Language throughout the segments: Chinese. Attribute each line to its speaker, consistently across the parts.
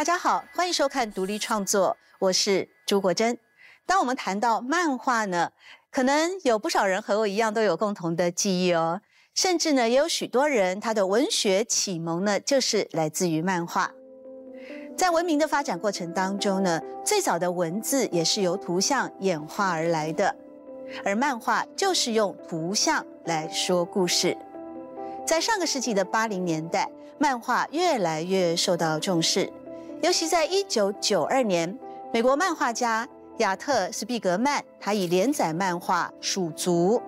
Speaker 1: 大家好，欢迎收看独立创作，我是朱国珍。当我们谈到漫画呢，可能有不少人和我一样都有共同的记忆哦，甚至呢，也有许多人他的文学启蒙呢，就是来自于漫画。在文明的发展过程当中呢，最早的文字也是由图像演化而来的，而漫画就是用图像来说故事。在上个世纪的八零年代，漫画越来越受到重视，尤其在一九九二年，美国漫画家亚特斯皮格曼，他以连载漫画《鼠族》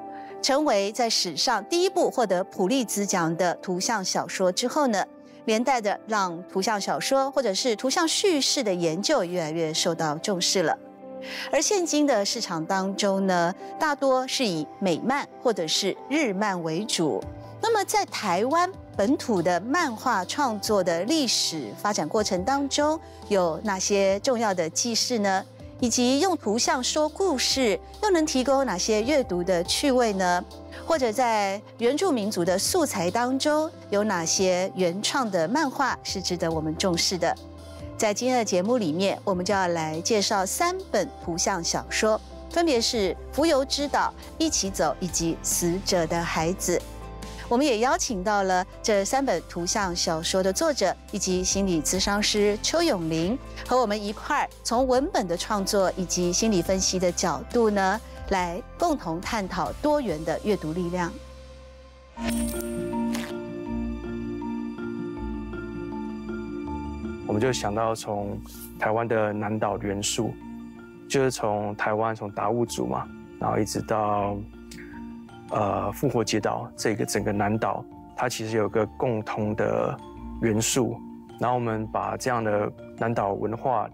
Speaker 1: 成为在史上第一部获得普利兹奖的图像小说之后呢，连带的让图像小说或者是图像叙事的研究越来越受到重视了。而现今的市场当中呢，大多是以美漫或者是日漫为主。那么，在台湾本土的漫画创作的历史发展过程当中，有哪些重要的记事呢？以及用图像说故事又能提供哪些阅读的趣味呢？或者在原住民族的素材当中，有哪些原创的漫画是值得我们重视的？在今天的节目里面，我们就要来介绍三本图像小说，分别是《浮游之岛》《一起走》以及《死者的孩子》。我们也邀请到了这三本图像小说的作者以及心理咨商师邱永林，和我们一块儿从文本的创作以及心理分析的角度呢，来共同探讨多元的阅读力量。
Speaker 2: 我们就想到从台湾的南岛元素，就是从台湾从达悟族嘛，然后一直到。呃，复活节岛这个整个南岛，它其实有个共同的元素。然后我们把这样的南岛文化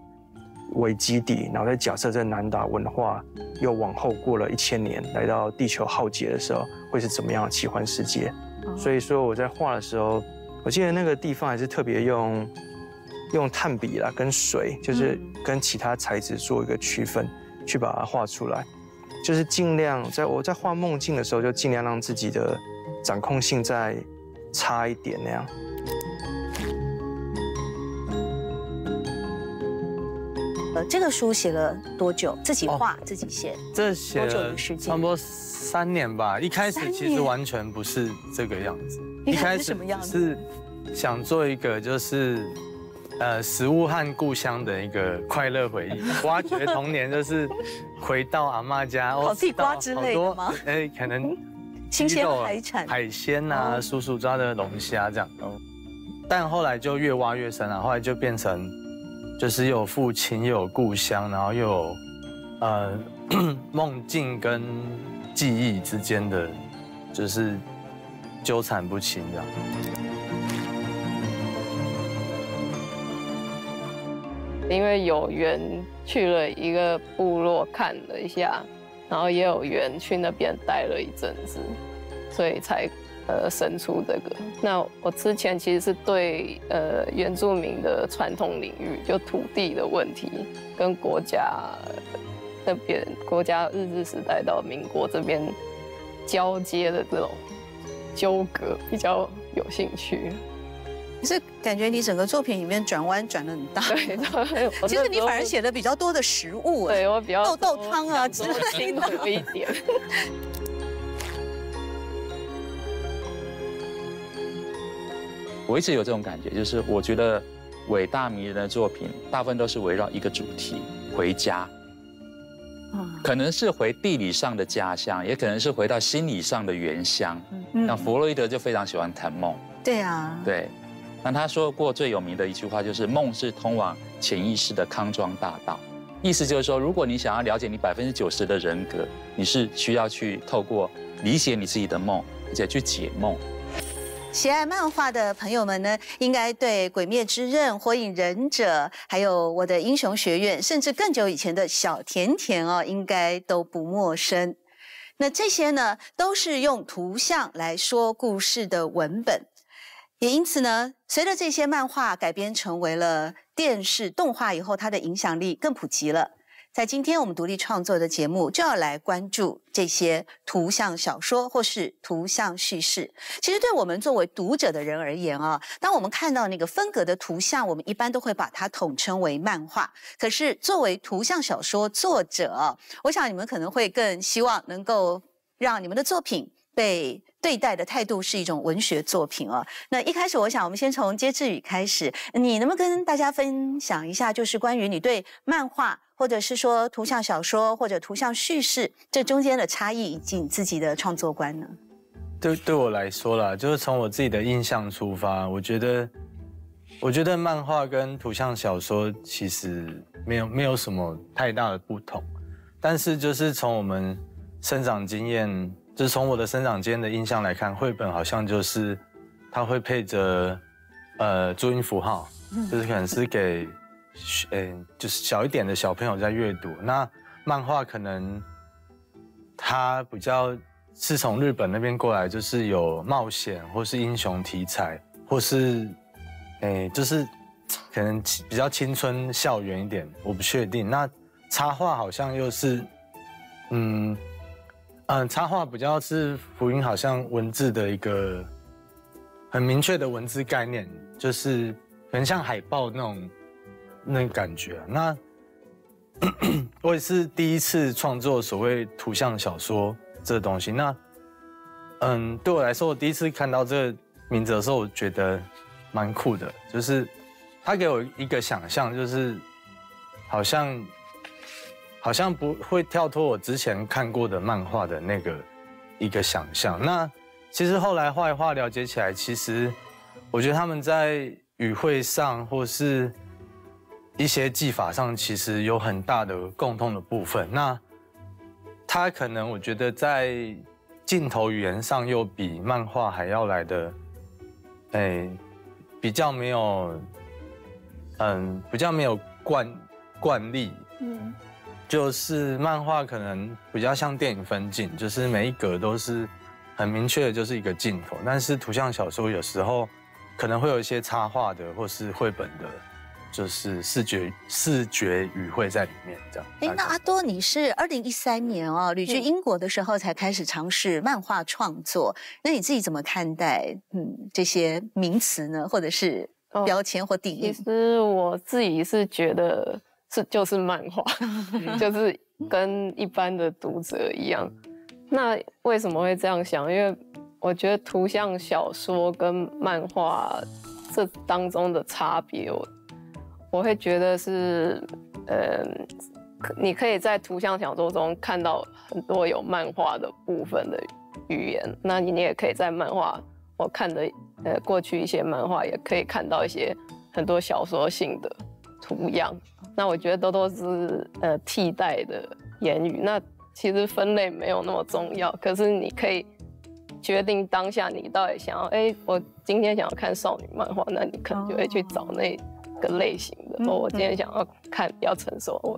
Speaker 2: 为基底，然后再假设这南岛文化又往后过了一千年，来到地球浩劫的时候，会是怎么样的奇幻世界？所以说我在画的时候，我记得那个地方还是特别用用炭笔啦，跟水，就是跟其他材质做一个区分，去把它画出来。就是尽量在我在画梦境的时候，就尽量让自己的掌控性再差一点那样。
Speaker 1: 呃，这个书写了多久？自己画自己写？
Speaker 3: 这写了差不多三年吧。一开始其实完全不是这个样子。
Speaker 1: 一开始什么样
Speaker 3: 子？是想做一个就是。呃，食物和故乡的一个快乐回忆，挖掘童年就是回到阿妈家，
Speaker 1: 烤地瓜之类的吗？
Speaker 3: 哎，可能
Speaker 1: 新鲜海产、
Speaker 3: 海鲜呐，叔叔抓的龙虾这样。但后来就越挖越深了，后来就变成就是有父亲又有故乡，然后又有呃 梦境跟记忆之间的就是纠缠不清这样。
Speaker 4: 因为有缘去了一个部落看了一下，然后也有缘去那边待了一阵子，所以才呃生出这个。那我之前其实是对呃原住民的传统领域，就土地的问题，跟国家那边国家日治时代到民国这边交接的这种纠葛比较有兴趣。
Speaker 1: 可是感觉你整个作品里面转弯转的很大，
Speaker 4: 对，
Speaker 1: 其实你反而写的比较多的食物，
Speaker 4: 对我比较
Speaker 1: 豆豆汤啊之类
Speaker 4: 的一点。
Speaker 5: 我一直有这种感觉，就是我觉得伟大迷人的作品大部分都是围绕一个主题——回家。可能是回地理上的家乡，也可能是回到心理上的原乡。那弗洛伊德就非常喜欢谈梦。
Speaker 1: 对啊，
Speaker 5: 对。那他说过最有名的一句话就是“梦是通往潜意识的康庄大道”，意思就是说，如果你想要了解你百分之九十的人格，你是需要去透过理解你自己的梦，而且去解梦。
Speaker 1: 喜爱漫画的朋友们呢，应该对《鬼灭之刃》《火影忍者》还有我的英雄学院，甚至更久以前的小甜甜哦，应该都不陌生。那这些呢，都是用图像来说故事的文本。也因此呢，随着这些漫画改编成为了电视动画以后，它的影响力更普及了。在今天我们独立创作的节目，就要来关注这些图像小说或是图像叙事。其实，对我们作为读者的人而言啊，当我们看到那个分格的图像，我们一般都会把它统称为漫画。可是，作为图像小说作者，我想你们可能会更希望能够让你们的作品被对待的态度是一种文学作品哦。那一开始，我想我们先从接志宇开始，你能不能跟大家分享一下，就是关于你对漫画？或者是说图像小说或者图像叙事这中间的差异以及你自己的创作观呢？
Speaker 3: 对对我来说啦，就是从我自己的印象出发，我觉得，我觉得漫画跟图像小说其实没有没有什么太大的不同，但是就是从我们生长经验，就是从我的生长间的印象来看，绘本好像就是它会配着呃注音符号，就是可能是给。嗯，就是小一点的小朋友在阅读。那漫画可能它比较是从日本那边过来，就是有冒险或是英雄题材，或是哎，就是可能比较青春校园一点，我不确定。那插画好像又是，嗯嗯，插画比较是福音，好像文字的一个很明确的文字概念，就是很像海报那种。那感觉，那 我也是第一次创作所谓图像小说这东西。那，嗯，对我来说，我第一次看到这个名字的时候，我觉得蛮酷的，就是他给我一个想象，就是好像好像不会跳脱我之前看过的漫画的那个一个想象。那其实后来画一画了解起来，其实我觉得他们在语汇上或是。一些技法上其实有很大的共通的部分，那他可能我觉得在镜头语言上又比漫画还要来的，哎，比较没有，嗯，比较没有惯惯例，嗯，就是漫画可能比较像电影分镜，就是每一格都是很明确的，就是一个镜头，但是图像小说有时候可能会有一些插画的或是绘本的。就是视觉视觉语汇在里面这样。
Speaker 1: 哎，那阿多，你是二零一三年哦旅居英国的时候才开始尝试漫画创作，那你自己怎么看待嗯这些名词呢，或者是标签或定义？
Speaker 4: 其实我自己是觉得是就是漫画，就是跟一般的读者一样。那为什么会这样想？因为我觉得图像小说跟漫画这当中的差别，我。我会觉得是，呃，你可以在图像小说中看到很多有漫画的部分的语言，那你你也可以在漫画我看的呃过去一些漫画也可以看到一些很多小说性的图样。那我觉得都都是呃替代的言语。那其实分类没有那么重要，可是你可以决定当下你到底想要，哎，我今天想要看少女漫画，那你可能就会去找那。个类型的，我今天想要看比较成熟，我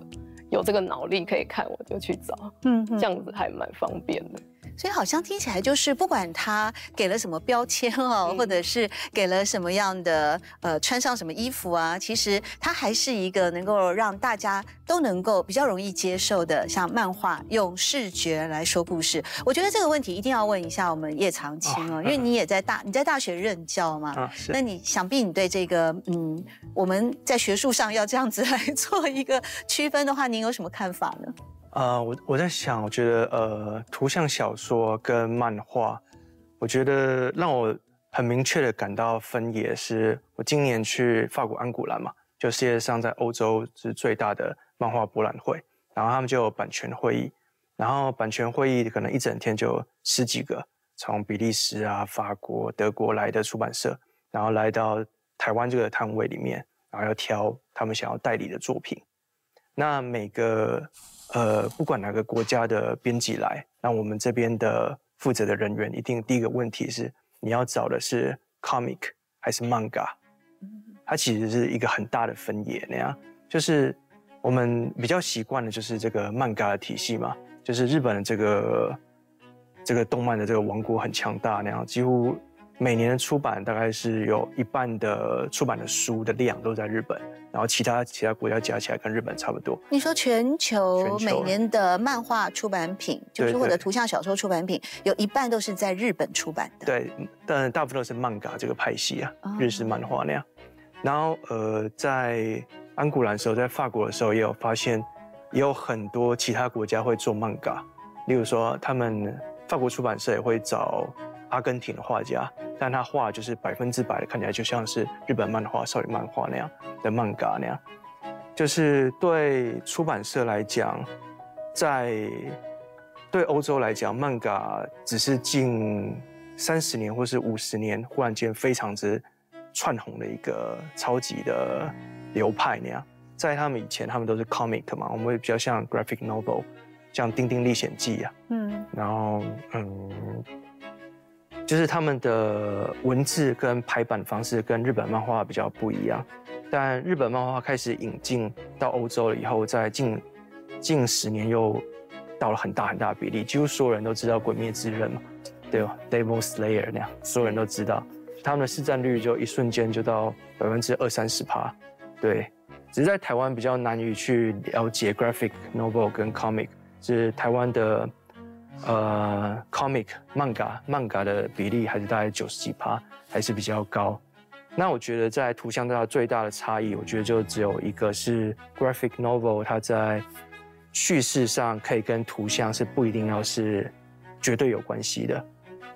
Speaker 4: 有这个脑力可以看，我就去找，嗯，这样子还蛮方便的。
Speaker 1: 所以好像听起来就是，不管他给了什么标签哦，或者是给了什么样的呃穿上什么衣服啊，其实它还是一个能够让大家都能够比较容易接受的，像漫画用视觉来说故事。我觉得这个问题一定要问一下我们叶长青哦，因为你也在大你在大学任教嘛，啊，那你想必你对这个嗯我们在学术上要这样子 来做一个区分的话，您有什么看法呢？
Speaker 2: 呃，我我在想，我觉得呃，图像小说跟漫画，我觉得让我很明确的感到分野是，我今年去法国安古兰嘛，就世界上在欧洲是最大的漫画博览会，然后他们就有版权会议，然后版权会议可能一整天就十几个，从比利时啊、法国、德国来的出版社，然后来到台湾这个摊位里面，然后要挑他们想要代理的作品，那每个。呃，不管哪个国家的编辑来，那我们这边的负责的人员一定第一个问题是，你要找的是 comic 还是 manga？它其实是一个很大的分野那样。就是我们比较习惯的就是这个 manga 的体系嘛，就是日本的这个这个动漫的这个王国很强大那样，几乎每年的出版大概是有一半的出版的书的量都在日本，然后其他其他国家加起来跟日本差不多。
Speaker 1: 你说全球每年的漫画出版品，就是或者图像小说出版品，有一半都是在日本出版的。
Speaker 2: 对，但大部分都是漫画这个派系啊
Speaker 1: 哦，
Speaker 2: 日式漫画那样。然后呃，在安古兰的时候，在法国的时候，也有发现，也有很多其他国家会做漫画，例如说他们法国出版社也会找阿根廷的画家，但他画就是百分之百的看起来就像是日本漫画、少女漫画那样的漫画那样。就是对出版社来讲，在对欧洲来讲，漫画只是近三十年或是五十年忽然间非常之窜红的一个超级的流派那样。在他们以前，他们都是 comic 嘛，我们会比较像 graphic novel，像《丁丁历险记》啊，
Speaker 1: 嗯
Speaker 2: 然后嗯，就是他们的文字跟排版方式跟日本漫画比较不一样。但日本漫画开始引进到欧洲了以后，在近近十年又到了很大很大的比例，几乎所有人都知道《鬼灭之刃》嘛，对吧？Devil Slayer 那样，所有人都知道，他们的市占率就一瞬间就到百分之二三十趴，对。只是在台湾比较难以去了解 graphic novel 跟 comic，是台湾的呃 comic 漫画漫画的比例还是大概九十几趴，还是比较高。那我觉得在图像上最大的差异，我觉得就只有一个是 graphic novel，它在叙事上可以跟图像是不一定要是绝对有关系的。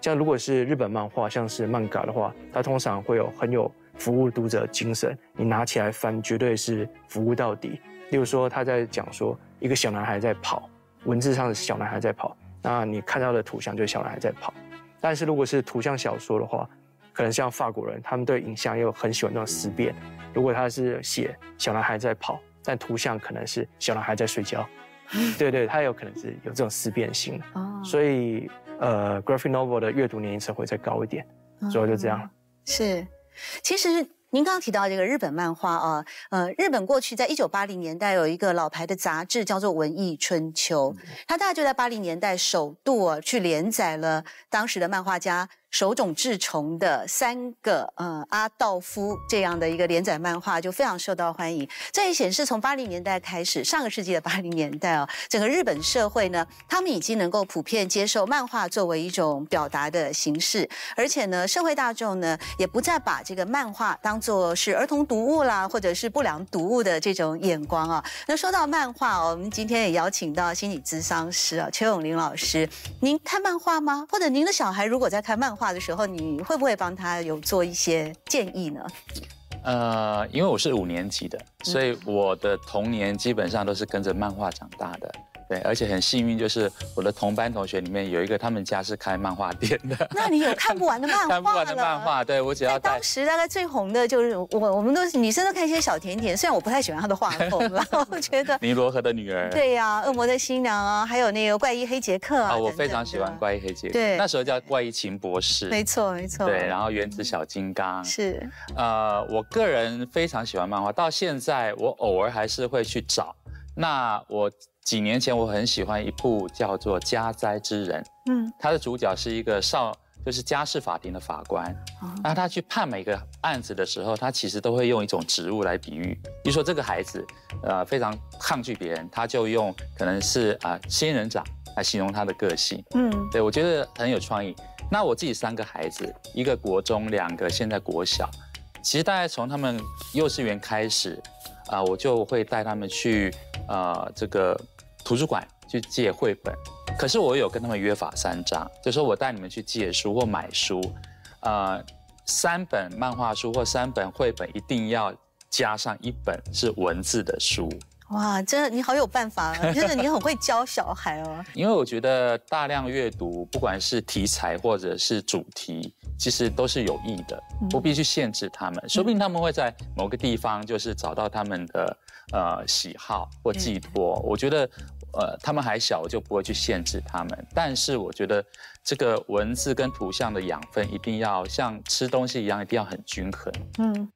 Speaker 2: 像如果是日本漫画，像是漫画的话，它通常会有很有服务读者精神，你拿起来翻，绝对是服务到底。例如说，他在讲说一个小男孩在跑，文字上的小男孩在跑，那你看到的图像就是小男孩在跑。但是如果是图像小说的话，可能像法国人，他们对影像又很喜欢那种思辨。如果他是写小男孩在跑，但图像可能是小男孩在睡觉，对对，他有可能是有这种思辨性。
Speaker 1: 哦，
Speaker 2: 所以呃，graphic novel 的阅读年龄层会再高一点，主要就这样。
Speaker 1: 嗯是，其实您刚刚提到这个日本漫画啊，呃，日本过去在一九八零年代有一个老牌的杂志叫做《文艺春秋》，它大概就在八零年代首度啊去连载了当时的漫画家手冢治虫的三个呃阿道夫这样的一个连载漫画，就非常受到欢迎。这也显示从八零年代开始，上个世纪的八零年代啊，整个日本社会呢，他们已经能够普遍接受漫画作为一种表达的形式，而且呢，社会大众呢也不再把这个漫画当做是儿童读物啦，或者是不良读物的这种眼光啊。那说到漫画，我们今天也邀请到心理咨商师啊，邱永林老师，您看漫画吗？或者您的小孩如果在看漫画的时候，你会不会帮他有做一些建议呢？
Speaker 5: 呃，因为我是五年级的，所以我的童年基本上都是跟着漫画长大的。对，而且很幸运，就是我的同班同学里面有一个，他们家是开漫画店的，
Speaker 1: 那你有看不完的漫画
Speaker 5: 看不完的漫画。对我只要带
Speaker 1: 当时大概最红的就是我，我们都是女生都看一些小甜甜，虽然我不太喜欢她的画风啦，我觉得
Speaker 5: 尼罗河的女儿。
Speaker 1: 对呀、恶魔的新娘啊，还有那个怪医黑杰克啊，
Speaker 5: 啊，我非常喜欢。怪异黑杰克，
Speaker 1: 对
Speaker 5: 那时候叫怪异秦博士，
Speaker 1: 没错，没错。
Speaker 5: 对，然后原子小金刚，
Speaker 1: 是
Speaker 5: 呃，我个人非常喜欢漫画，到现在我偶尔还是会去找。那我几年前我很喜欢一部叫做《家灾之人》，
Speaker 1: 嗯
Speaker 5: 它的主角是一个少，就是家事法庭的法官。
Speaker 1: 哦
Speaker 5: 那他去判每个案子的时候，他其实都会用一种植物来比喻，比如说这个孩子，呃，非常抗拒别人，他就用可能是啊、仙人掌来形容他的个性。
Speaker 1: 嗯
Speaker 5: 对我觉得很有创意。那我自己三个孩子，一个国中，两个现在国小，其实大概从他们幼稚园开始，啊、我就会带他们去呃这个图书馆去借绘本。可是我有跟他们约法三章，就说我带你们去借书或买书，呃，三本漫画书或三本绘本一定要加上一本是文字的书。
Speaker 1: 哇，真的你好有办法啊！真的你很会教小孩哦。
Speaker 5: 因为我觉得大量阅读，不管是题材或者是主题，其实都是有益的，不必去限制他们。说不定他们会在某个地方就是找到他们的呃喜好或寄托。我觉得呃他们还小，我就不会去限制他们。但是我觉得这个文字跟图像的养分一定要像吃东西一样，一定要很均衡。
Speaker 1: 嗯。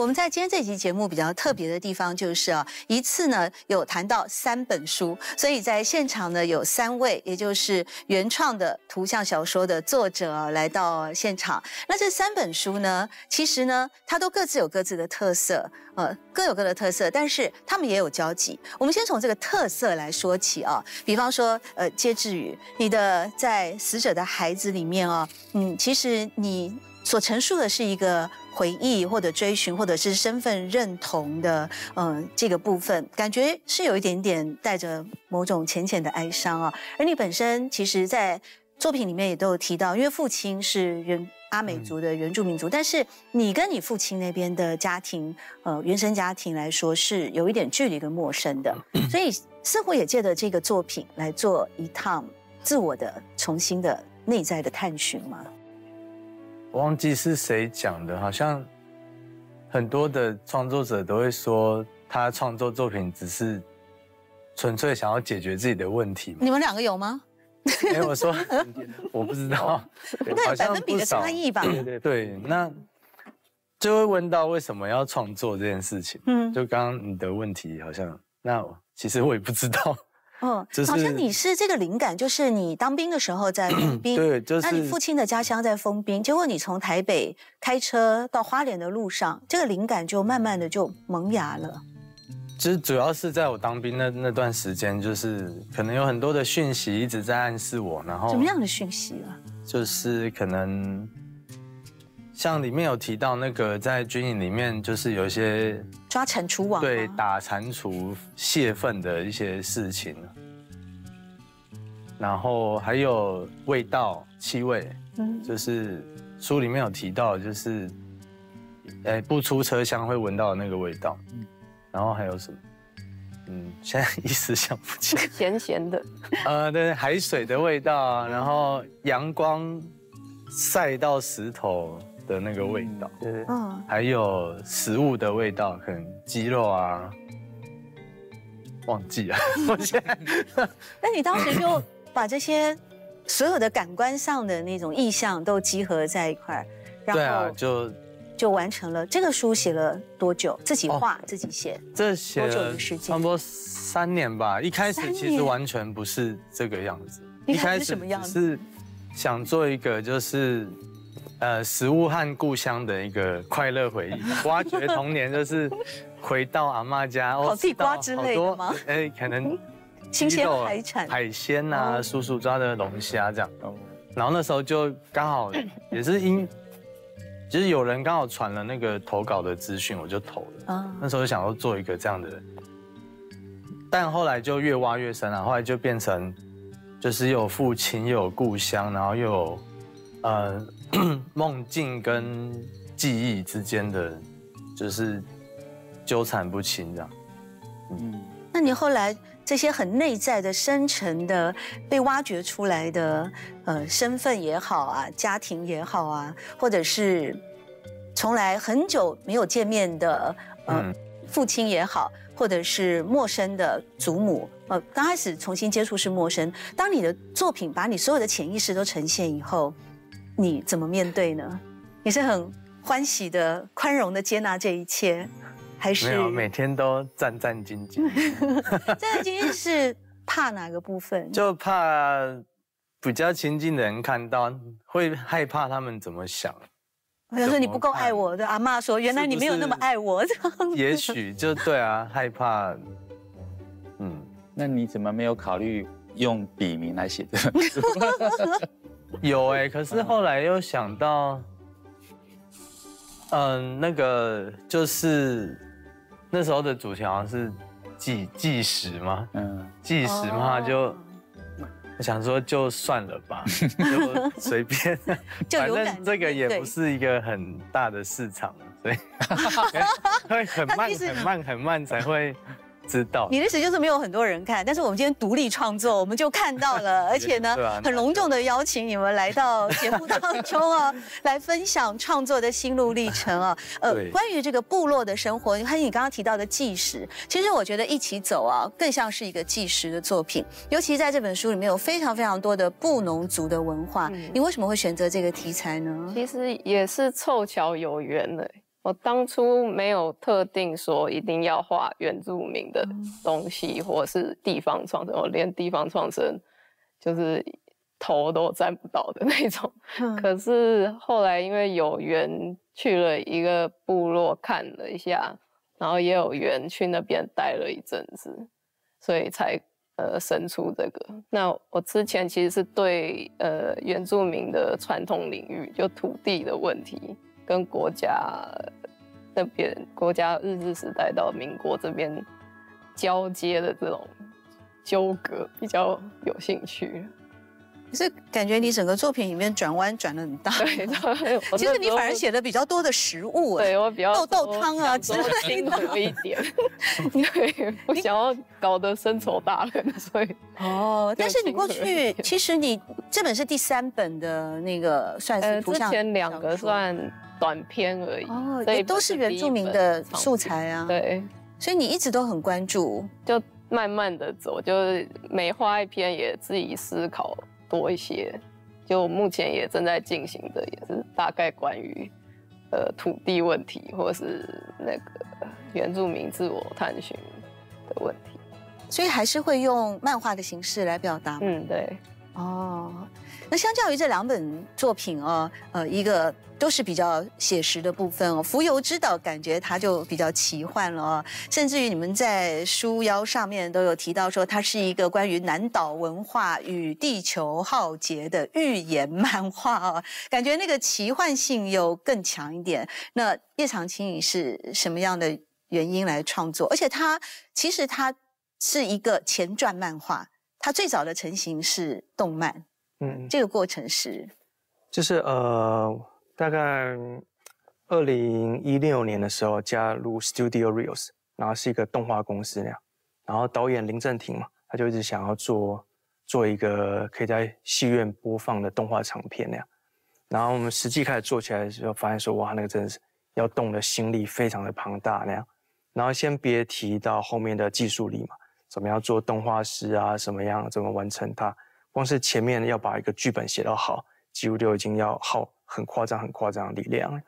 Speaker 1: 我们在今天这集节目比较特别的地方就是啊，一次呢有谈到三本书，所以在现场呢有三位，也就是原创的图像小说的作者来到现场。那这三本书呢，其实呢，它都各自有各自的特色，呃，各有各的特色，但是他们也有交集。我们先从这个特色来说起啊，比方说，呃，介志宇，你的在死者的孩子里面啊，嗯，其实你。所陈述的是一个回忆，或者追寻，或者是身份认同的，嗯，这个部分，感觉是有一点点带着某种浅浅的哀伤啊。而你本身，其实，在作品里面也都有提到，因为父亲是原阿美族的原住民族，但是你跟你父亲那边的家庭，呃，原生家庭来说，是有一点距离跟陌生的，所以似乎也借着这个作品来做一趟自我的重新的内在的探寻嘛。
Speaker 3: 我忘记是谁讲的，好像很多的创作者都会说，他创作作品只是纯粹想要解决自己的问题。
Speaker 1: 你们两个有吗？
Speaker 3: 没 我说我不知道，
Speaker 1: 那百分比的差异吧。
Speaker 3: 对对对，那就会问到为什么要创作这件事情。嗯，就刚刚你的问题好像，那其实我也不知道。
Speaker 1: 嗯，好像你是这个灵感，就是你当兵的时候在 封兵，
Speaker 3: 对，就是。
Speaker 1: 那你父亲的家乡在封兵，结果你从台北开车到花莲的路上，这个灵感就慢慢的就萌芽了。
Speaker 3: 其实主要是在我当兵那那段时间，就是可能有很多的讯息一直在暗示我，然后
Speaker 1: 什么样的讯息啊？
Speaker 3: 就是可能像里面有提到那个在军营里面，就是有一些。
Speaker 1: 抓蟾蜍网，
Speaker 3: 对，打蟾蜍泄愤的一些事情，然后还有味道、气味，嗯，就是书里面有提到，就是，哎，不出车厢会闻到那个味道，嗯，然后还有什么？嗯，现在一时想不起来。
Speaker 4: 咸咸的，
Speaker 3: 呃，对，海水的味道，然后阳光晒到石头。的那个味道，对，嗯，还有食物的味道，可能鸡肉啊，忘记了。我现在，
Speaker 1: 那你当时就把这些所有的感官上的那种意象都集合在一块儿，
Speaker 3: 然后就
Speaker 1: 就完成了。这个书写了多久？自己画自己写？
Speaker 3: 这写了差不多三年吧。一开始其实完全不是这个样子，
Speaker 1: 一开始什么样子？
Speaker 3: 是想做一个就是。呃，食物和故乡的一个快乐回忆，挖掘童年就是回到阿妈家，
Speaker 1: 烤地瓜之类的吗？哎，
Speaker 3: 可能
Speaker 1: 新鲜海产、
Speaker 3: 海鲜呐，叔叔抓的龙虾这样。然后那时候就刚好 也是因，就是有人刚好传了那个投稿的资讯，我就投了。那时候就想要做一个这样的，但后来就越挖越深了，后来就变成就是有父亲又有故乡，然后又有呃。梦境跟记忆之间的，就是纠缠不清这样。
Speaker 1: 嗯，那你后来这些很内在的、深沉的、被挖掘出来的，呃，身份也好啊，家庭也好啊，或者是从来很久没有见面的，嗯，父亲也好，或者是陌生的祖母，呃，刚开始重新接触是陌生。当你的作品把你所有的潜意识都呈现以后。你怎么面对呢？你是很欢喜的、宽容的接纳这一切，还是
Speaker 3: 没有每天都战战兢兢？
Speaker 1: 战战兢兢是怕哪个部分？
Speaker 3: 就怕比较亲近的人看到，会害怕他们怎么想。
Speaker 1: 我想说你不够爱我的阿妈说，原来你没有那么爱我。
Speaker 3: 也许就对啊，害怕。
Speaker 5: 嗯，那你怎么没有考虑用笔名来写的？
Speaker 3: 有哎，可是后来又想到，嗯，那个就是那时候的主题好像是计计时嘛，嗯，计时嘛，就想说就算了吧，就随便，反正这个也不是一个很大的市场，所以 会很慢、很慢、很慢才会。知道
Speaker 1: 你的意思就是没有很多人看，但是我们今天独立创作，我们就看到了，而且呢，很隆重的邀请你们来到节目当中啊，来分享创作的心路历程啊。呃，关于这个部落的生活，还有你刚刚提到的纪实，其实我觉得一起走啊，更像是一个纪实的作品。尤其在这本书里面有非常非常多的布农族的文化，你为什么会选择这个题材呢？
Speaker 4: 其实也是凑巧有缘的。我当初没有特定说一定要画原住民的东西，或是地方创生，我连地方创生就是头都沾不到的 那种。可是后来因为有缘去了一个部落看了一下，然后也有缘去那边待了一阵子，所以才呃生出这个。那我之前其实是对呃原住民的传统领域，就土地的问题。跟国家那边，国家日治时代到民国这边交接的这种纠葛比较有兴趣。
Speaker 1: 可是感觉你整个作品里面转弯转的很大。
Speaker 4: 对，
Speaker 1: 其实你反而写的比较多的食物。
Speaker 4: 对我比较
Speaker 1: 豆豆汤啊，
Speaker 4: 之类的一点。对，我想要搞得深仇大恨，所以
Speaker 1: 哦。但是你过去，其实你这本是第三本的那个，算是
Speaker 4: 之前两个算。短篇而已哦，
Speaker 1: 也都是原住民的素材啊。
Speaker 4: 对，
Speaker 1: 所以你一直都很关注，
Speaker 4: 就慢慢的走，就是每画一篇也自己思考多一些。就目前也正在进行的，也是大概关于呃土地问题，或是那个原住民自我探寻的问题。
Speaker 1: 所以还是会用漫画的形式来表达。
Speaker 4: 嗯，对。
Speaker 1: 哦，那相较于这两本作品哦，呃，一个都是比较写实的部分哦，《浮游之岛》感觉它就比较奇幻了哦，甚至于你们在书腰上面都有提到说，它是一个关于南岛文化与地球浩劫的寓言漫画哦，感觉那个奇幻性又更强一点。那叶长青，你是什么样的原因来创作？而且它其实它是一个前传漫画。它最早的成型是动漫，嗯，这个过程是，
Speaker 2: 就是呃，大概二零一六年的时候加入 Studio Reels，然后是一个动画公司那样，然后导演林正廷嘛，他就一直想要做做一个可以在戏院播放的动画长片那样，然后我们实际开始做起来的时候，发现说哇，那个真的是要动的心力非常的庞大那样，然后先别提到后面的技术力嘛。怎么样做动画师啊？什么样怎么完成它？光是前面要把一个剧本写得好，几乎就已经要耗很夸张、很夸张的力量。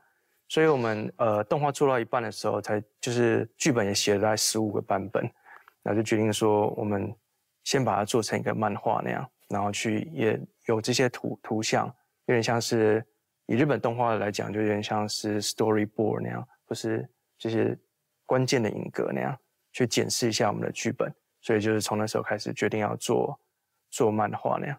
Speaker 2: 所以我们呃动画做到一半的时候，才就是剧本也写了大概十五个版本，那就决定说我们先把它做成一个漫画那样，然后去也有这些图图像，有点像是以日本动画来讲，就有点像是 storyboard 那样，或是这些关键的影格那样，去检视一下我们的剧本。所以就是从那时候开始决定要做做漫画那样，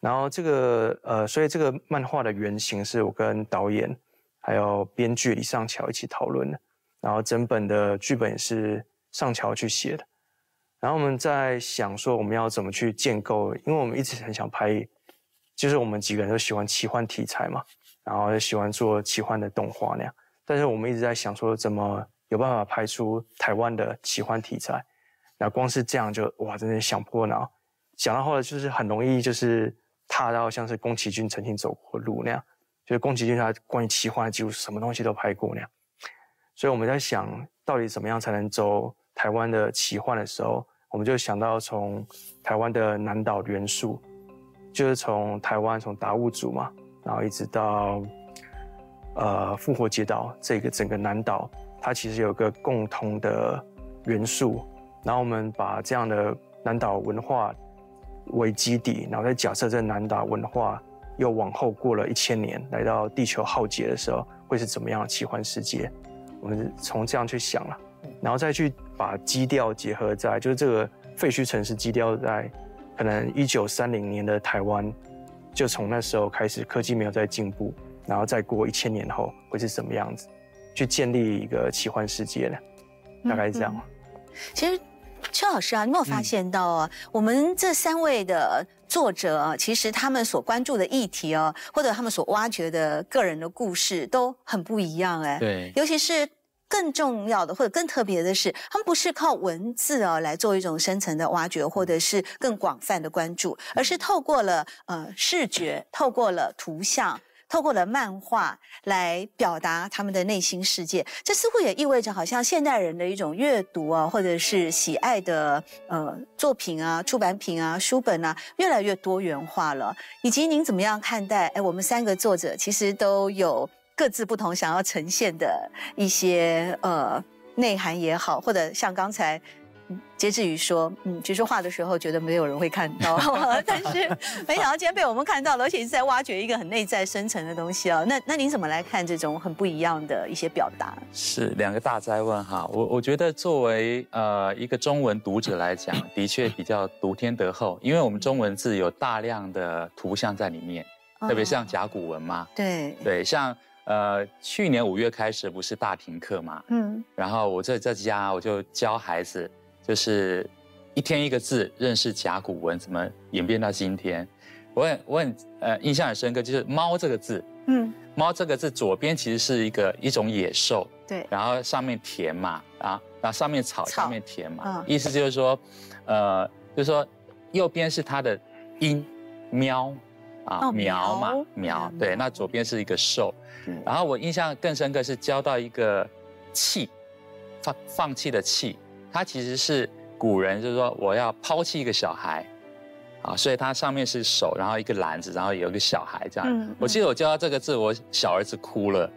Speaker 2: 然后这个呃，所以这个漫画的原型是我跟导演还有编剧李尚桥一起讨论的，然后整本的剧本也是上桥去写的，然后我们在想说我们要怎么去建构，因为我们一直很想拍，就是我们几个人都喜欢奇幻题材嘛，然后也喜欢做奇幻的动画那样，但是我们一直在想说怎么有办法拍出台湾的奇幻题材。那光是这样就哇，真的想破脑，想到后来就是很容易就是踏到像是宫崎骏曾经走过路那样，就是宫崎骏他关于奇幻的几乎什么东西都拍过那样，所以我们在想到底怎么样才能走台湾的奇幻的时候，我们就想到从台湾的南岛元素，就是从台湾从达悟族嘛，然后一直到呃复活节岛这个整个南岛，它其实有个共同的元素。然后我们把这样的南岛文化为基底，然后再假设这南岛文化又往后过了一千年，来到地球浩劫的时候，会是怎么样的奇幻世界？我们从这样去想了，然后再去把基调结合在，就是这个废墟城市基调在可能一九三零年的台湾，就从那时候开始科技没有在进步，然后再过一千年后会是什么样子？去建立一个奇幻世界呢？大概是这样。
Speaker 1: 其实。邱老师啊，你有没有发现到啊？我们这三位的作者啊，其实他们所关注的议题啊，或者他们所挖掘的个人的故事都很不一样哎。
Speaker 5: 对。
Speaker 1: 尤其是更重要的或者更特别的是，他们不是靠文字啊来做一种深层的挖掘，或者是更广泛的关注，而是透过了呃视觉，透过了图像。透过了漫画来表达他们的内心世界，这似乎也意味着好像现代人的一种阅读啊，或者是喜爱的呃作品啊、出版品啊、书本啊，越来越多元化了。以及您怎么样看待？哎，我们三个作者其实都有各自不同想要呈现的一些呃内涵也好，或者像刚才。截至于说，嗯，其实画的时候觉得没有人会看到，但是 没想到今天被我们看到了，而且是在挖掘一个很内在深层的东西啊。那那您怎么来看这种很不一样的一些表达？
Speaker 5: 是两个大灾问哈，我我觉得作为呃一个中文读者来讲，的确比较读天得厚，因为我们中文字有大量的图像在里面，特别像甲骨文嘛。
Speaker 1: 对
Speaker 5: 对，像呃去年五月开始不是大停课嘛，嗯，然后我在在家我就教孩子。就是一天一个字认识甲骨文，怎么演变到今天？我很我很呃印象很深刻，就是“猫”这个字，嗯，“猫”这个字左边其实是一个一种野兽，
Speaker 1: 对，
Speaker 5: 然后上面田嘛，啊，然后上面草，下面田嘛，意思就是说，呃，就是说右边是它的音喵啊苗嘛苗，对，那左边是一个兽，然后我印象更深刻是教到一个气，放放弃的弃。它其实是古人，就是说我要抛弃一个小孩，啊，所以它上面是手，然后一个篮子，然后有一个小孩这样。我记得我教他这个字，我小儿子哭了，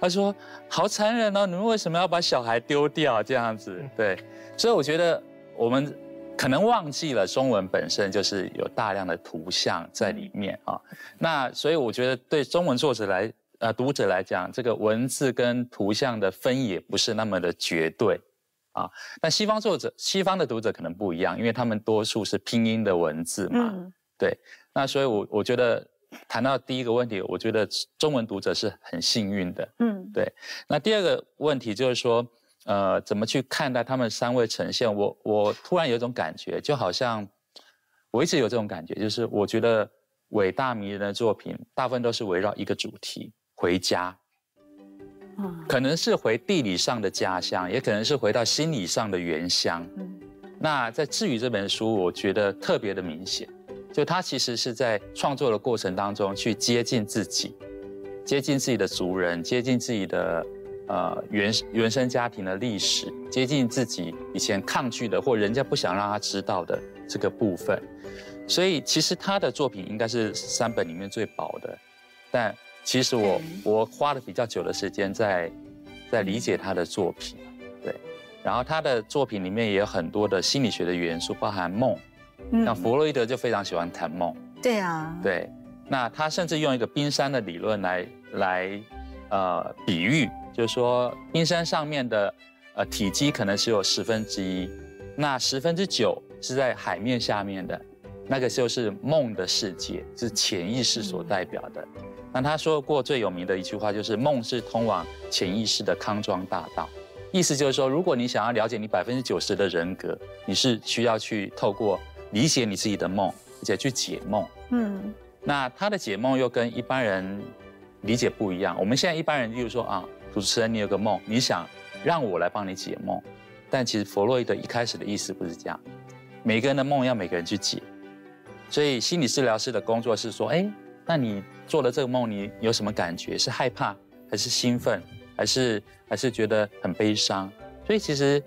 Speaker 5: 他说好残忍哦，你们为什么要把小孩丢掉这样子？对，所以我觉得我们可能忘记了中文本身就是有大量的图像在里面啊。那所以我觉得对中文作者来呃读者来讲，这个文字跟图像的分野不是那么的绝对。啊，但西方作者、西方的读者可能不一样，因为他们多数是拼音的文字嘛。对，那所以，我我觉得谈到第一个问题，我觉得中文读者是很幸运的。嗯，对。那第二个问题就是说，呃，怎么去看待他们三位呈现？我我突然有一种感觉，就好像我一直有这种感觉，就是我觉得伟大迷人的作品，大部分都是围绕一个主题——回家。可能是回地理上的家乡，也可能是回到心理上的原乡。嗯，那在《治愈》这本书，我觉得特别的明显，就他其实是在创作的过程当中去接近自己，接近自己的族人，接近自己的呃原原生家庭的历史，接近自己以前抗拒的或人家不想让他知道的这个部分。所以其实他的作品应该是三本里面最薄的，但。其实我我花了比较久的时间在在理解他的作品，对，然后他的作品里面也有很多的心理学的元素，包含梦，像弗洛伊德就非常喜欢谈梦，
Speaker 1: 对啊，
Speaker 5: 对，那他甚至用一个冰山的理论来来呃比喻，就是说冰山上面的呃体积可能只有十分之一，那十分之九是在海面下面的，那个就是梦的世界，是潜意识所代表的。那他说过最有名的一句话就是“梦是通往潜意识的康庄大道”，意思就是说，如果你想要了解你百分之九十的人格，你是需要去透过理解你自己的梦，而且去解梦。嗯，那他的解梦又跟一般人理解不一样。我们现在一般人就是说啊，主持人你有个梦，你想让我来帮你解梦，但其实弗洛伊德一开始的意思不是这样，每个人的梦要每个人去解。所以心理治疗师的工作是说，哎。那你做了这个梦，你有什么感觉？是害怕，还是兴奋，还是还是觉得很悲伤？所以其实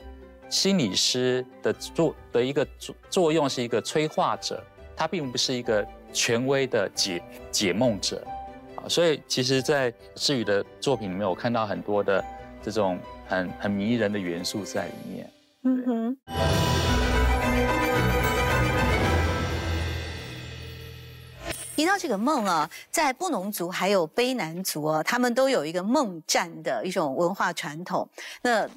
Speaker 5: 心理师的作的一个作作用是一个催化者，他并不是一个权威的解解梦者啊。所以其实，在志宇的作品里面，我看到很多的这种很很迷人的元素在里面。嗯哼。
Speaker 1: 提到这个梦啊，在布农族还有卑南族啊，他们都有一个梦战的一种文化传统。那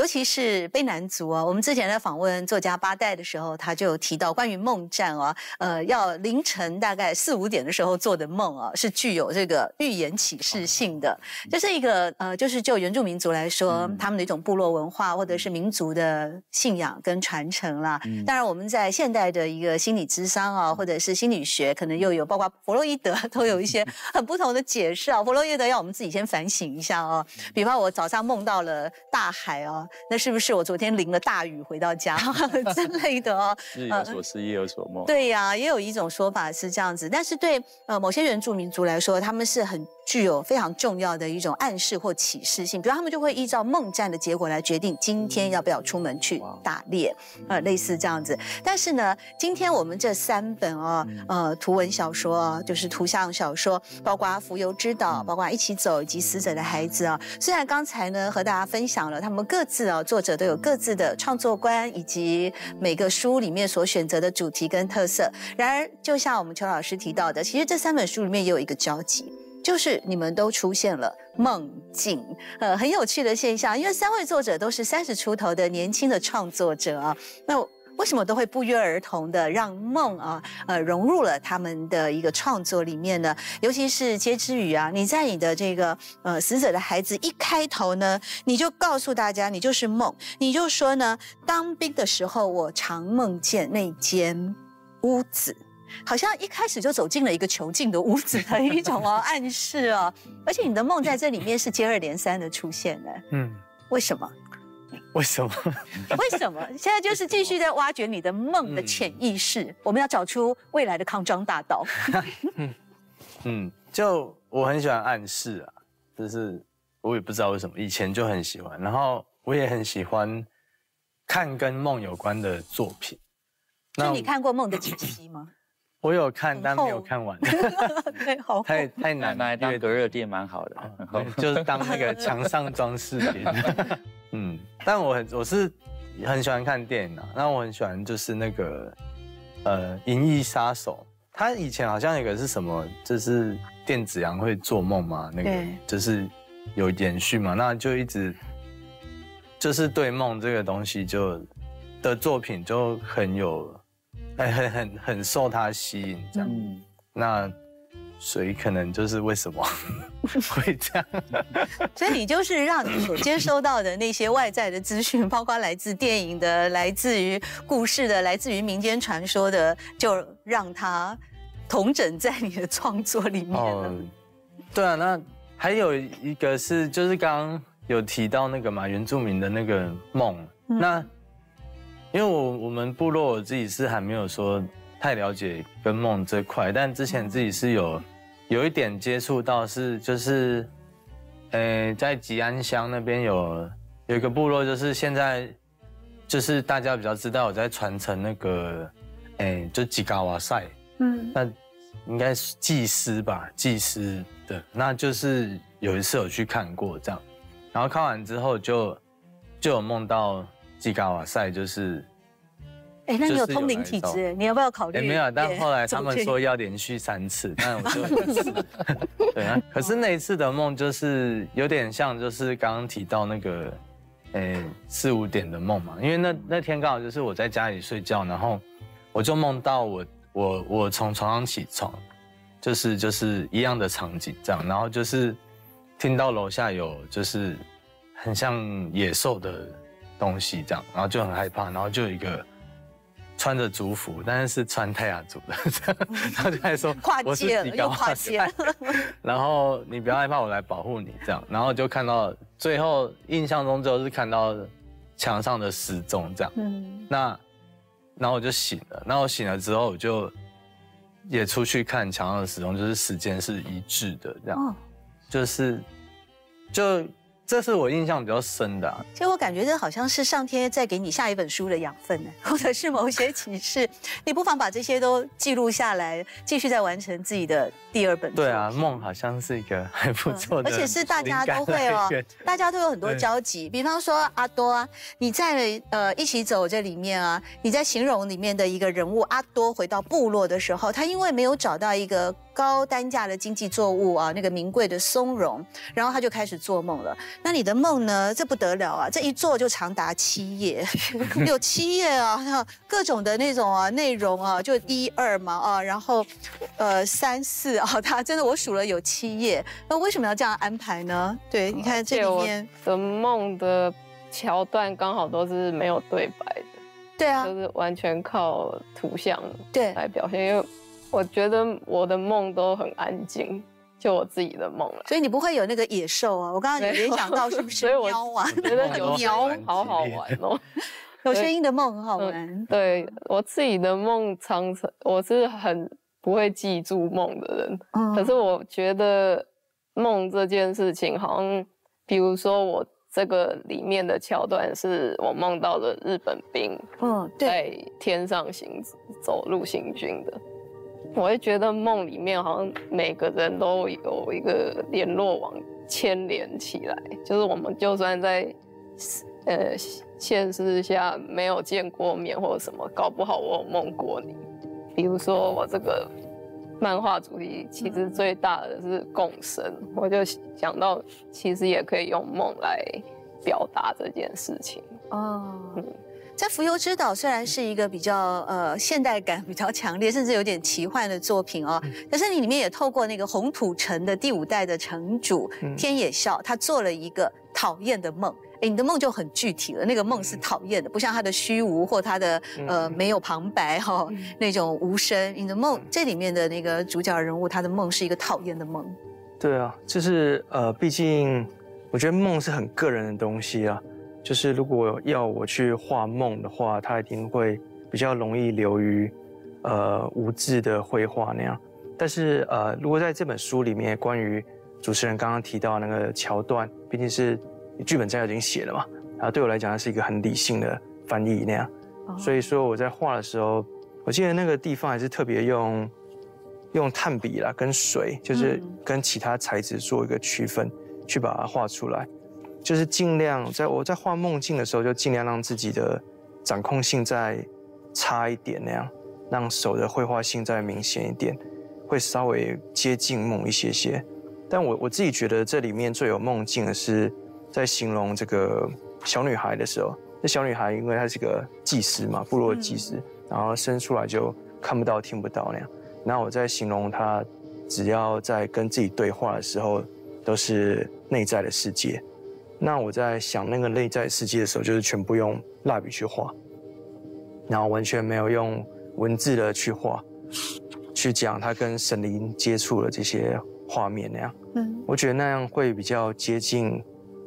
Speaker 1: 尤其是卑南族啊，我们之前在访问作家八代的时候，他就提到关于梦战啊，呃，要凌晨大概四五点的时候做的梦啊，是具有这个预言启示性的。这是一个呃，就是就原住民族来说，他们的一种部落文化或者是民族的信仰跟传承啦。当然，我们在现代的一个心理智商啊，或者是心理学，可能又有包括弗洛伊德都有一些 很不同的解释啊。弗洛伊德要我们自己先反省一下啊，比方我早上梦到了大海啊。那是不是我昨天淋了大雨回到家 之类的哦？
Speaker 5: 日有所思，夜有所梦。
Speaker 1: 对呀，也有一种说法是这样子。但是对呃某些原住民族来说，他们是很具有非常重要的一种暗示或启示性，比如他们就会依照梦战的结果来决定今天要不要出门去打猎，呃，类似这样子。但是呢，今天我们这三本啊，呃，图文小说啊，就是图像小说，包括《浮游之岛》，包括《一起走》以及《死者的孩子》啊。虽然刚才呢和大家分享了他们各自啊，作者都有各自的创作观，以及每个书里面所选择的主题跟特色。然而，就像我们邱老师提到的，其实这三本书里面也有一个交集。就是你们都出现了梦境，呃，很有趣的现象。因为三位作者都是三十出头的年轻的创作者啊，那为什么都会不约而同的让梦啊，呃，融入了他们的一个创作里面呢？尤其是接之语啊，你在你的这个呃死者的孩子一开头呢，你就告诉大家，你就是梦，你就说呢，当兵的时候我常梦见那间屋子。好像一开始就走进了一个囚禁的屋子的一种哦 暗示哦，而且你的梦在这里面是接二连三的出现的，嗯，为什么？
Speaker 3: 为什么？
Speaker 1: 为什么？现在就是继续在挖掘你的梦的潜意识，我们要找出未来的康庄大道。
Speaker 3: 嗯，就我很喜欢暗示啊，就是我也不知道为什么，以前就很喜欢，然后我也很喜欢看跟梦有关的作品。
Speaker 1: 那你看过梦的解析吗？
Speaker 3: 我有看，但没有看完。
Speaker 1: 对，好，
Speaker 3: 太太难。
Speaker 5: 来当个热店蛮好的，
Speaker 3: 就是当那个 墙上装饰品。嗯，但我很我是很喜欢看电影啊。那我很喜欢就是那个呃《银翼杀手》，他以前好像有个是什么，就是电子羊会做梦嘛，那个就是有延续嘛，那就一直就是对梦这个东西就的作品就很有。很很很很受他吸引，这样，那所以可能就是为什么 会这样？
Speaker 1: 所以你就是让你所接收到的那些外在的资讯，包括来自电影的、来自于故事的、来自于民间传说的，就让它同整在你的创作里面了。
Speaker 3: 对啊，那还有一个是，就是刚刚有提到那个嘛，原住民的那个梦，那。因为我我们部落我自己是还没有说太了解跟梦这块，但之前自己是有有一点接触到，是就是，呃，在吉安乡那边有有一个部落，就是现在就是大家比较知道我在传承那个，哎，就吉嘎瓦赛，嗯，那应该是祭司吧，祭司的，那就是有一次有去看过这样，然后看完之后就就有梦到。吉嘎瓦赛就是，
Speaker 1: 哎，那你有通灵体质，你要不要考虑？
Speaker 3: 没有，但后来他们说要连续三次，但我就 对啊。可是那一次的梦就是有点像，就是刚刚提到那个，哎，四五点的梦嘛。因为那那天刚好就是我在家里睡觉，然后我就梦到我我我从床上起床，就是就是一样的场景这样，然后就是听到楼下有就是很像野兽的。东西这样，然后就很害怕，然后就有一个穿着族服，但是是穿泰雅族的，然后就还说
Speaker 1: 跨界了，又跨界了。
Speaker 3: 然后你不要害怕，我来保护你这样。然后就看到最后印象中就是看到墙上的时钟这样。嗯。那然后我就醒了，那我醒了之后我就也出去看墙上的时钟，就是时间是一致的这样，就是就。这是我印象比较深的，
Speaker 1: 其实我感觉这好像是上天在给你下一本书的养分呢，或者是某些启示，你不妨把这些都记录下来，继续再完成自己的第二本。
Speaker 3: 对啊，梦好像是一个还不错的，
Speaker 1: 而且是大家都会哦，大家都有很多交集。比方说阿多啊，你在呃一起走这里面啊，你在形容里面的一个人物阿多回到部落的时候，他因为没有找到一个。高单价的经济作物啊，那个名贵的松茸，然后他就开始做梦了。那你的梦呢？这不得了啊！这一做就长达七页，有七页啊，各种的那种啊内容啊，就一二嘛啊，然后呃三四啊，他真的我数了有七页。那为什么要这样安排呢？对，你看这里面
Speaker 4: 的梦的桥段刚好都是没有对白的，
Speaker 1: 对啊，
Speaker 4: 就是完全靠图像
Speaker 1: 对
Speaker 4: 来表现，因为。我觉得我的梦都很安静，就我自己的梦了。
Speaker 1: 所以你不会有那个野兽啊？我刚刚有联想到是不是 喵啊？
Speaker 4: 觉得 鸟好好玩哦，
Speaker 1: 有声音的梦很好玩。
Speaker 4: 对我自己的梦，常常我是很不会记住梦的人。可是我觉得梦这件事情，好像比如说我这个里面的桥段是我梦到了日本兵，嗯，在天上行走路行军的，我会觉得梦里面好像每个人都有一个联络网牵连起来，就是我们就算在呃现实下没有见过面或者什么，搞不好我有梦过你，比如说我这个。漫画主题其实最大的是共生，我就想到其实也可以用梦来表达这件事情。哦，
Speaker 1: 在《浮游之岛》虽然是一个比较呃现代感比较强烈，甚至有点奇幻的作品哦，但是你里面也透过那个红土城的第五代的城主天野笑，他做了一个讨厌的梦。哎，你的梦就很具体了，那个梦是讨厌的，不像他的虚无或他的呃没有旁白哈 那种无声。你的梦这里面的那个主角人物，他的梦是一个讨厌的梦。
Speaker 2: 对啊，就是呃，毕竟我觉得梦是很个人的东西啊。就是如果要我去画梦的话，它一定会比较容易流于呃无字的绘画那样。但是呃，如果在这本书里面，关于主持人刚刚提到那个桥段，毕竟是。剧本在已经写了嘛，然后对我来讲，它是一个很理性的翻译那样，所以说我在画的时候，我记得那个地方还是特别用用炭笔啦，跟水，就是跟其他材质做一个区分，去把它画出来，就是尽量在我在画梦境的时候，就尽量让自己的掌控性再差一点那样，让手的绘画性再明显一点，会稍微接近梦一些些。但我我自己觉得这里面最有梦境的是。在形容这个小女孩的时候，这小女孩因为她是个祭司嘛，部落祭司，然后生出来就看不到、听不到那样。那我在形容她，只要在跟自己对话的时候，都是内在的世界。那我在想那个内在世界的时候，就是全部用蜡笔去画，然后完全没有用文字的去画，去讲他跟神灵接触的这些画面那样。嗯，我觉得那样会比较接近。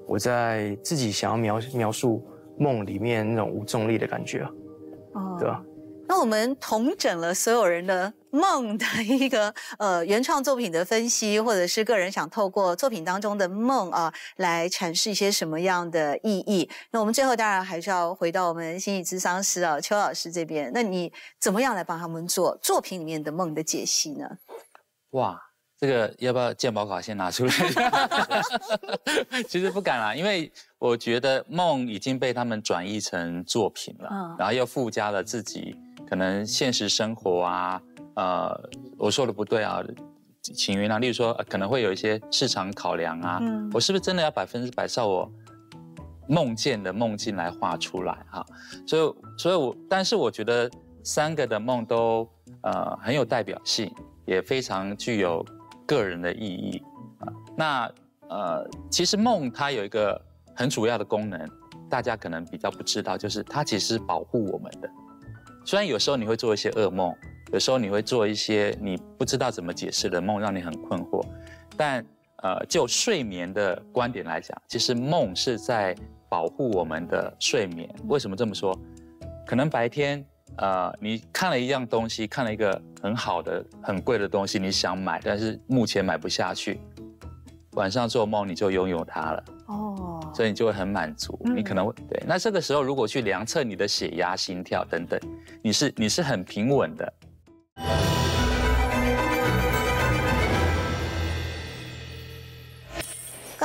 Speaker 2: 我在自己想要描描述梦里面那种无重力的感觉，哦，对吧？
Speaker 1: 那我们统整了所有人的梦的一个 呃原创作品的分析，或者是个人想透过作品当中的梦啊来阐释一些什么样的意义。那我们最后当然还是要回到我们心理咨商师啊邱老师这边。那你怎么样来帮他们做作品里面的梦的解析呢？
Speaker 5: 哇！这个要不要鉴宝卡先拿出来？其实不敢啦，因为我觉得梦已经被他们转译成作品了，然后又附加了自己可能现实生活啊，呃，我说的不对啊，请原谅。例如说，可能会有一些市场考量啊，我是不是真的要百分之百照我梦见的梦境来画出来哈？所以，所以我但是我觉得三个的梦都呃很有代表性，也非常具有。个人的意义啊，那呃，其实梦它有一个很主要的功能，大家可能比较不知道，就是它其实保护我们的。虽然有时候你会做一些噩梦，有时候你会做一些你不知道怎么解释的梦，让你很困惑，但呃，就睡眠的观点来讲，其实梦是在保护我们的睡眠。为什么这么说？可能白天。呃，你看了一样东西，看了一个很好的、很贵的东西，你想买，但是目前买不下去。晚上做梦你就拥有它了，哦，所以你就会很满足。你可能会对，那这个时候如果去量测你的血压、心跳等等，你是你是很平稳的。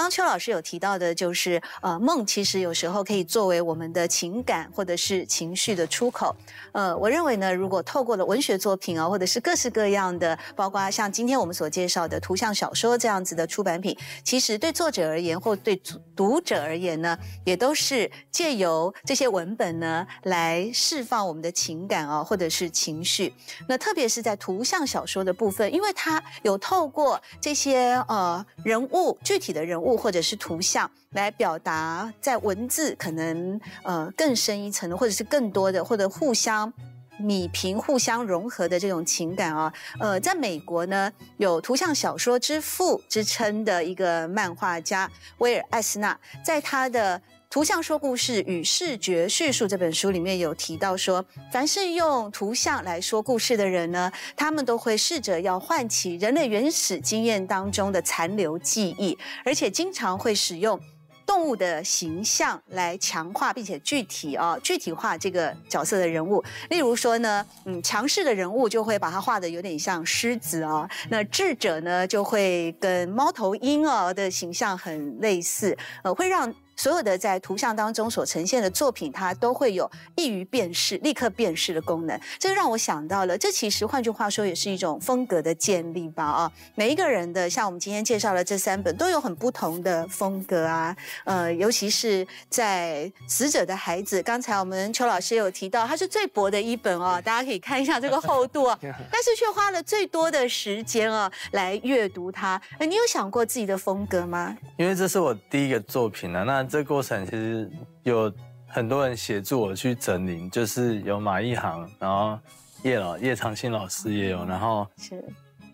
Speaker 1: 刚邱老师有提到的，就是呃，梦其实有时候可以作为我们的情感或者是情绪的出口。呃，我认为呢，如果透过了文学作品啊，或者是各式各样的，包括像今天我们所介绍的图像小说这样子的出版品，其实对作者而言或对读者而言呢，也都是借由这些文本呢来释放我们的情感啊，或者是情绪。那特别是在图像小说的部分，因为它有透过这些呃人物具体的人物。或者是图像来表达，在文字可能呃更深一层的，或者是更多的，或者互相米平、互相融合的这种情感啊。呃，在美国呢，有图像小说之父之称的一个漫画家威尔·艾斯纳，在他的图像说故事与视觉叙述》这本书里面有提到说，凡是用图像来说故事的人呢，他们都会试着要唤起人类原始经验当中的残留记忆，而且经常会使用。动物的形象来强化并且具体啊具体化这个角色的人物，例如说呢，嗯，强势的人物就会把它画的有点像狮子啊，那智者呢就会跟猫头鹰儿的形象很类似，呃，会让。所有的在图像当中所呈现的作品，它都会有易于辨识、立刻辨识的功能。这让我想到了，这其实换句话说，也是一种风格的建立吧？啊，每一个人的，像我们今天介绍的这三本，都有很不同的风格啊。呃，尤其是在《死者的孩子》，刚才我们邱老师有提到，它是最薄的一本哦，大家可以看一下这个厚度啊，但是却花了最多的时间啊来阅读它。你有想过自己的风格吗？
Speaker 3: 因为这是我第一个作品啊，那。这过程其实有很多人协助我去整理，就是有马一航，然后叶老叶长青老师也有，然后是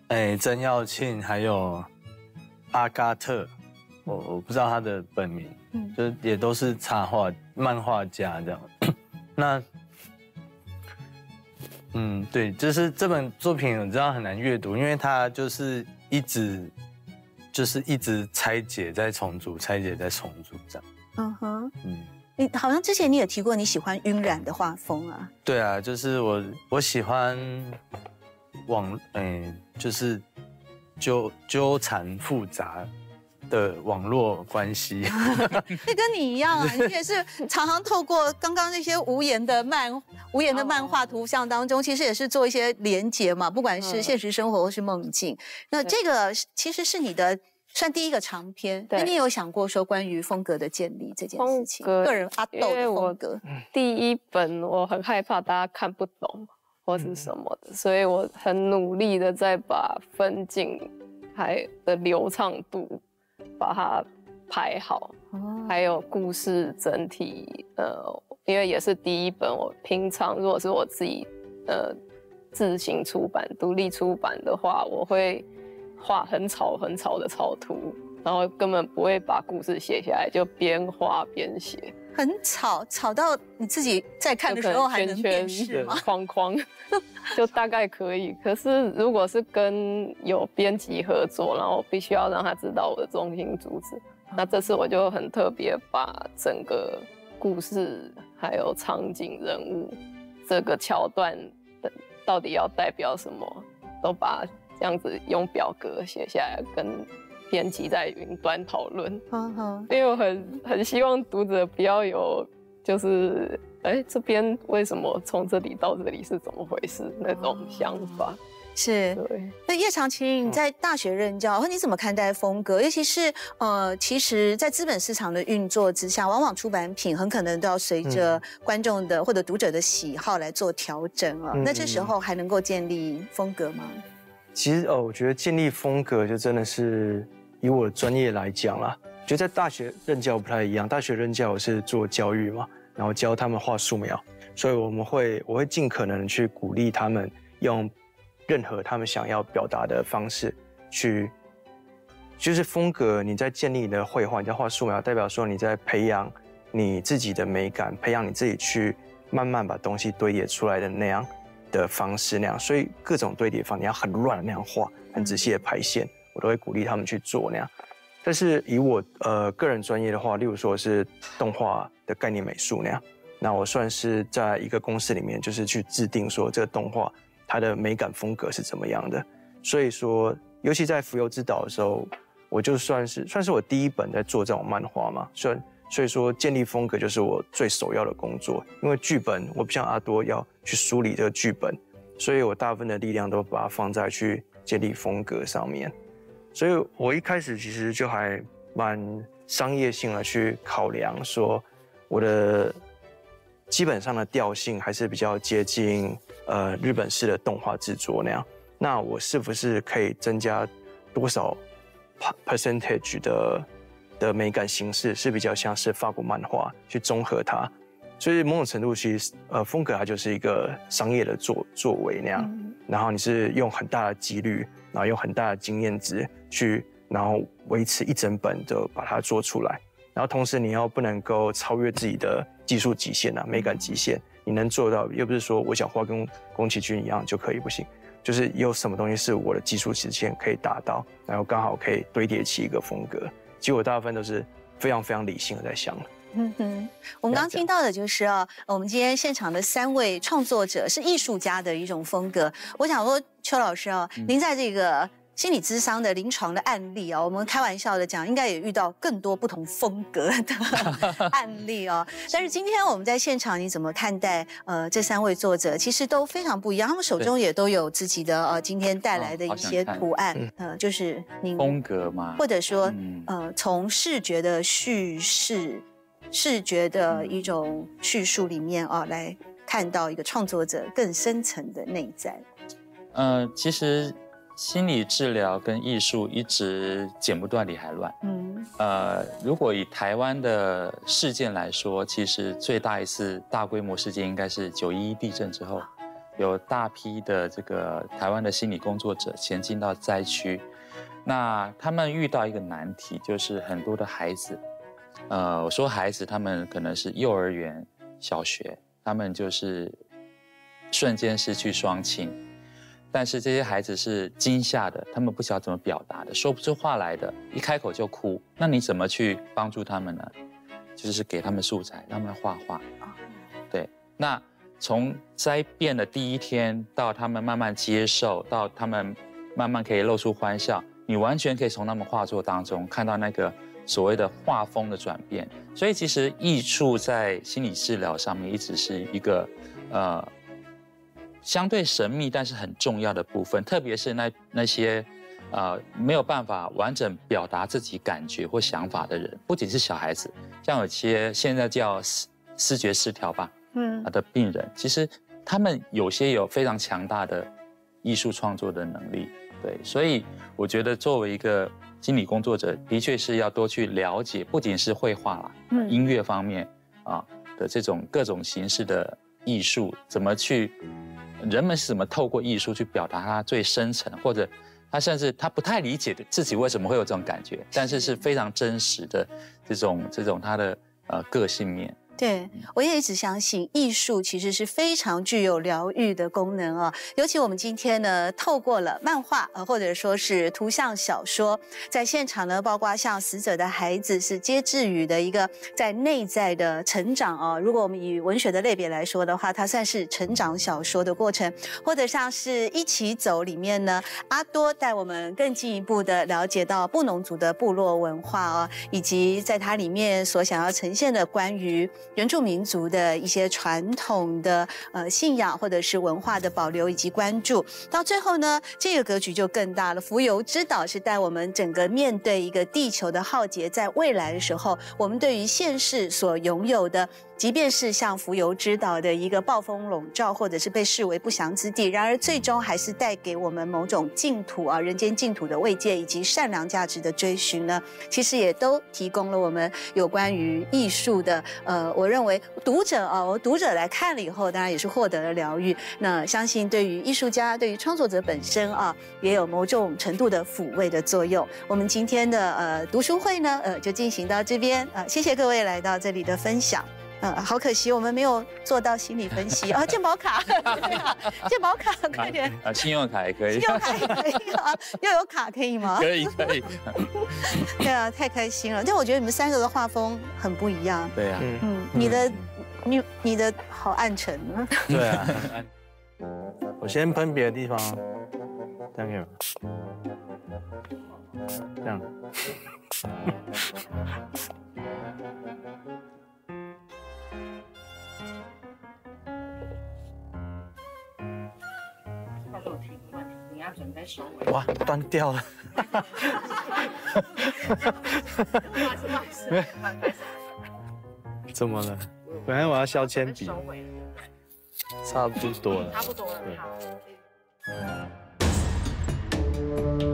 Speaker 3: 哎曾耀庆，还有阿嘎特，我我不知道他的本名，嗯，就也都是插画漫画家这样。那嗯，对，就是这本作品我知道很难阅读，因为它就是一直。就是一直拆解再重组，拆解再重组这样。嗯
Speaker 1: 哼，嗯，你好像之前你也提过你喜欢晕染的画风啊。
Speaker 3: 对啊，就是我我喜欢网，嗯，就是纠纠缠复杂的网络关系。
Speaker 1: 那跟你一样啊，你也是常常透过刚刚那些无言的漫无言的漫画图像当中，其实也是做一些连接嘛，不管是现实生活或是梦境。那这个其实是你的。算第一个长篇，那你有想过说关于风格的建立这件事情？个人阿豆的风格。
Speaker 4: 第一本我很害怕大家看不懂或是什么的，所以我很努力的在把分镜还的流畅度把它排好，还有故事整体。呃，因为也是第一本，我平常如果是我自己呃自行出版、独立出版的话，我会。画很草很草的草图，然后根本不会把故事写下来，就边画边写。
Speaker 1: 很吵，吵到你自己在看的时候还能辨识吗？
Speaker 4: 框框，就大概可以。可是如果是跟有编辑合作，然后必须要让他知道我的中心主旨，那这次我就很特别把整个故事还有场景、人物这个桥段的到底要代表什么，都把。这样子用表格写下来，跟编辑在云端讨论。因为我很很希望读者不要有，就是哎这边为什么从这里到这里是怎么回事那种想法。
Speaker 1: 是。对。那叶长青，你在大学任教，你怎么看待风格？尤其是呃，其实，在资本市场的运作之下，往往出版品很可能都要随着观众的或者读者的喜好来做调整啊。那这时候还能够建立风格吗？
Speaker 2: 其实哦，我觉得建立风格就真的是以我的专业来讲啦，就在大学任教不太一样。大学任教我是做教育嘛，然后教他们画素描，所以我们会我会尽可能去鼓励他们用任何他们想要表达的方式去，就是风格。你在建立你的绘画，你在画素描，代表说你在培养你自己的美感，培养你自己去慢慢把东西堆叠出来的那样。的方式那样，所以各种堆叠方你要很乱那样画，很仔细的排线，我都会鼓励他们去做那样。但是以我呃个人专业的话，例如说是动画的概念美术那样，那我算是在一个公司里面，就是去制定说这个动画它的美感风格是怎么样的。所以说，尤其在浮游之岛的时候，我就算是算是我第一本在做这种漫画嘛，所以。所以说，建立风格就是我最首要的工作。因为剧本，我不像阿多要去梳理这个剧本，所以我大部分的力量都把它放在去建立风格上面。所以我一开始其实就还蛮商业性的去考量，说我的基本上的调性还是比较接近呃日本式的动画制作那样。那我是不是可以增加多少 percentage 的？的美感形式是比较像是法国漫画去综合它，所以某种程度其实呃风格它就是一个商业的作作为那样，然后你是用很大的几率，然后用很大的经验值去，然后维持一整本的把它做出来，然后同时你要不能够超越自己的技术极限啊，美感极限，你能做到，又不是说我想画跟宫崎骏一样就可以，不行，就是有什么东西是我的技术极限可以达到，然后刚好可以堆叠起一个风格。其实我大部分都是非常非常理性的在想。嗯
Speaker 1: 哼，我们刚听到的就是啊，我们今天现场的三位创作者是艺术家的一种风格。我想说，邱老师啊，您在这个。心理咨商的临床的案例啊，我们开玩笑的讲，应该也遇到更多不同风格的 案例哦。但是今天我们在现场，你怎么看待？呃，这三位作者其实都非常不一样，他们手中也都有自己的呃今天带来的一些图案，呃，就是您
Speaker 5: 风格嘛，
Speaker 1: 或者说呃从视觉的叙事、视觉的一种叙述里面啊，来看到一个创作者更深层的内在。
Speaker 5: 呃，其实。心理治疗跟艺术一直剪不断理还乱。嗯，呃，如果以台湾的事件来说，其实最大一次大规模事件应该是九一一地震之后，有大批的这个台湾的心理工作者前进到灾区，那他们遇到一个难题，就是很多的孩子，呃，我说孩子，他们可能是幼儿园、小学，他们就是瞬间失去双亲。但是这些孩子是惊吓的，他们不晓得怎么表达的，说不出话来的，一开口就哭。那你怎么去帮助他们呢？就是给他们素材，让他们画画啊。对，那从灾变的第一天到他们慢慢接受，到他们慢慢可以露出欢笑，你完全可以从他们画作当中看到那个所谓的画风的转变。所以其实艺术在心理治疗上面一直是一个呃。相对神秘但是很重要的部分，特别是那那些，呃，没有办法完整表达自己感觉或想法的人，不仅是小孩子，像有些现在叫视视觉失调吧，嗯，的病人，其实他们有些有非常强大的艺术创作的能力，对，所以我觉得作为一个心理工作者，的确是要多去了解，不仅是绘画啦，嗯，音乐方面啊的这种各种形式的艺术，怎么去。人们是怎么透过艺术去表达他最深层，或者他甚至他不太理解的自己为什么会有这种感觉，但是是非常真实的这种这种他的呃个性面。
Speaker 1: 对，我也一直相信艺术其实是非常具有疗愈的功能啊。尤其我们今天呢，透过了漫画呃，或者说是图像小说，在现场呢，包括像《死者的孩子》是接志宇的一个在内在的成长啊。如果我们以文学的类别来说的话，它算是成长小说的过程，或者像是一起走里面呢，阿多带我们更进一步的了解到布农族的部落文化啊，以及在它里面所想要呈现的关于。原住民族的一些传统的呃信仰或者是文化的保留以及关注，到最后呢，这个格局就更大了。浮游之岛是带我们整个面对一个地球的浩劫，在未来的时候，我们对于现世所拥有的。即便是像浮游之岛的一个暴风笼罩，或者是被视为不祥之地，然而最终还是带给我们某种净土啊，人间净土的慰藉以及善良价值的追寻呢。其实也都提供了我们有关于艺术的，呃，我认为读者啊，我读者来看了以后，当然也是获得了疗愈。那相信对于艺术家、对于创作者本身啊，也有某种程度的抚慰的作用。我们今天的呃读书会呢，呃，就进行到这边啊，谢谢各位来到这里的分享。嗯，好可惜，我们没有做到心理分析啊！健保卡，健保卡，快点
Speaker 5: 啊！信用卡也可以，
Speaker 1: 信用卡也可以啊！又有卡可以吗？
Speaker 5: 可以，可以。
Speaker 1: 对啊，太开心了！但我觉得你们三个的画风很不一样。
Speaker 5: 对啊，
Speaker 1: 嗯，你的，你你的好暗沉
Speaker 3: 啊。对啊，我先喷别的地方，这样，这样。哇，断掉了。怎么了？本来我要削铅笔，差不多了，差不多了，好。